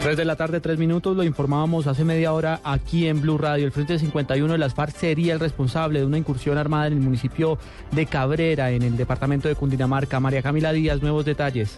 3 de la tarde, 3 minutos, lo informábamos hace media hora aquí en Blue Radio. El Frente 51 de las FARC sería el responsable de una incursión armada en el municipio de Cabrera, en el departamento de Cundinamarca. María Camila Díaz, nuevos detalles.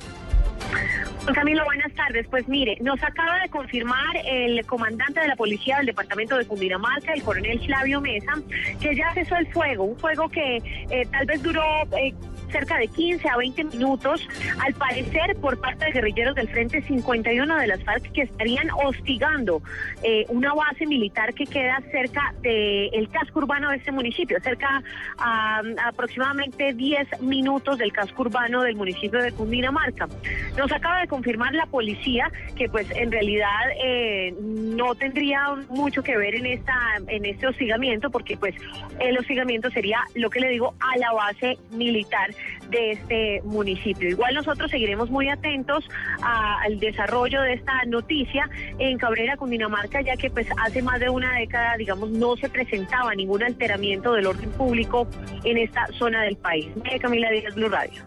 Camilo, buenas tardes. Pues mire, nos acaba de confirmar el comandante de la policía del departamento de Cundinamarca, el coronel Flavio Mesa, que ya cesó el fuego, un fuego que eh, tal vez duró eh, cerca de 15 a 20 minutos, al parecer por parte de guerrilleros del Frente 51 de las FARC que estarían hostigando eh, una base militar que queda cerca del casco urbano de este municipio, cerca a, aproximadamente 10 minutos del casco urbano del municipio de Cundinamarca. Nos acaba de confirmar la policía que pues en realidad eh, no tendría mucho que ver en esta en este hostigamiento porque pues el hostigamiento sería lo que le digo a la base militar de este municipio. Igual nosotros seguiremos muy atentos al desarrollo de esta noticia en Cabrera, Cundinamarca, ya que pues hace más de una década, digamos, no se presentaba ningún alteramiento del orden público en esta zona del país. Camila Díaz, Blue Radio.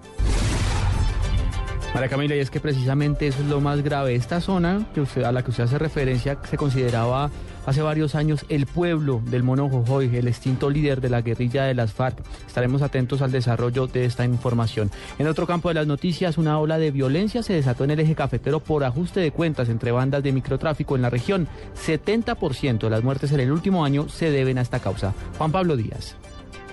María Camila, y es que precisamente eso es lo más grave. Esta zona que a la que usted hace referencia se consideraba hace varios años el pueblo del Mono Jojoy, el extinto líder de la guerrilla de las FARC. Estaremos atentos al desarrollo de esta información. En otro campo de las noticias, una ola de violencia se desató en el eje cafetero por ajuste de cuentas entre bandas de microtráfico en la región. 70% de las muertes en el último año se deben a esta causa. Juan Pablo Díaz.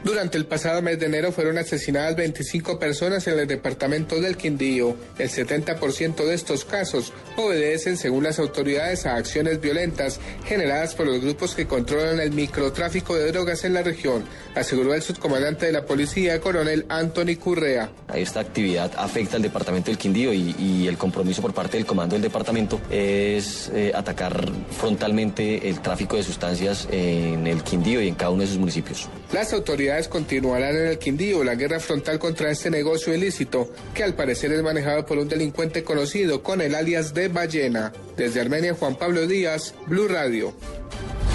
Durante el pasado mes de enero fueron asesinadas 25 personas en el departamento del Quindío. El 70% de estos casos obedecen, según las autoridades, a acciones violentas generadas por los grupos que controlan el microtráfico de drogas en la región, aseguró el subcomandante de la policía, coronel Anthony Currea. Esta actividad afecta al departamento del Quindío y, el compromiso por parte del comando del departamento es eh, atacar frontalmente el tráfico de sustancias en el Quindío y en cada uno de sus municipios. Las autoridades continuarán en el Quindío la guerra frontal contra este negocio ilícito, que al parecer es manejado por un delincuente conocido con el alias de Ballena. Desde Armenia, Juan Pablo Díaz, Blue Radio.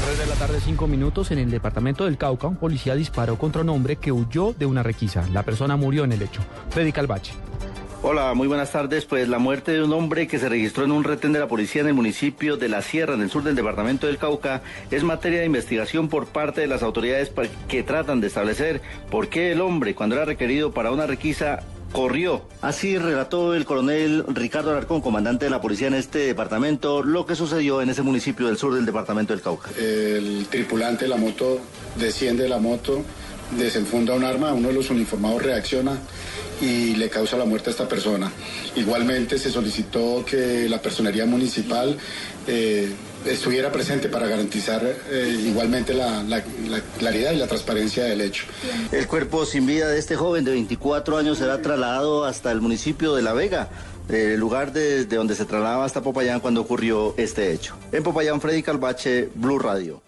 3 de la tarde, 5 minutos, en el departamento del Cauca, un policía disparó contra un hombre que huyó de una requisa. La persona murió en el hecho. Freddy Calvache. Hola, muy buenas tardes. Pues la muerte de un hombre que se registró en un retén de la policía en el municipio de La Sierra, en el sur del departamento del Cauca, es materia de investigación por parte de las autoridades que tratan de establecer por qué el hombre, cuando era requerido para una requisa, corrió. Así relató el coronel Ricardo Alarcón, comandante de la policía en este departamento, lo que sucedió en ese municipio del sur del departamento del Cauca. El tripulante de la moto desciende de la moto, desenfunda un arma, uno de los uniformados reacciona y le causa la muerte a esta persona. Igualmente se solicitó que la personería municipal eh, estuviera presente para garantizar eh, igualmente la, claridad y la transparencia del hecho. El cuerpo sin vida de este joven de 24 años será trasladado hasta el municipio de La Vega. El lugar desde donde se trasladaba hasta Popayán cuando ocurrió este hecho. En Popayán, Freddy Calvache, Blue Radio.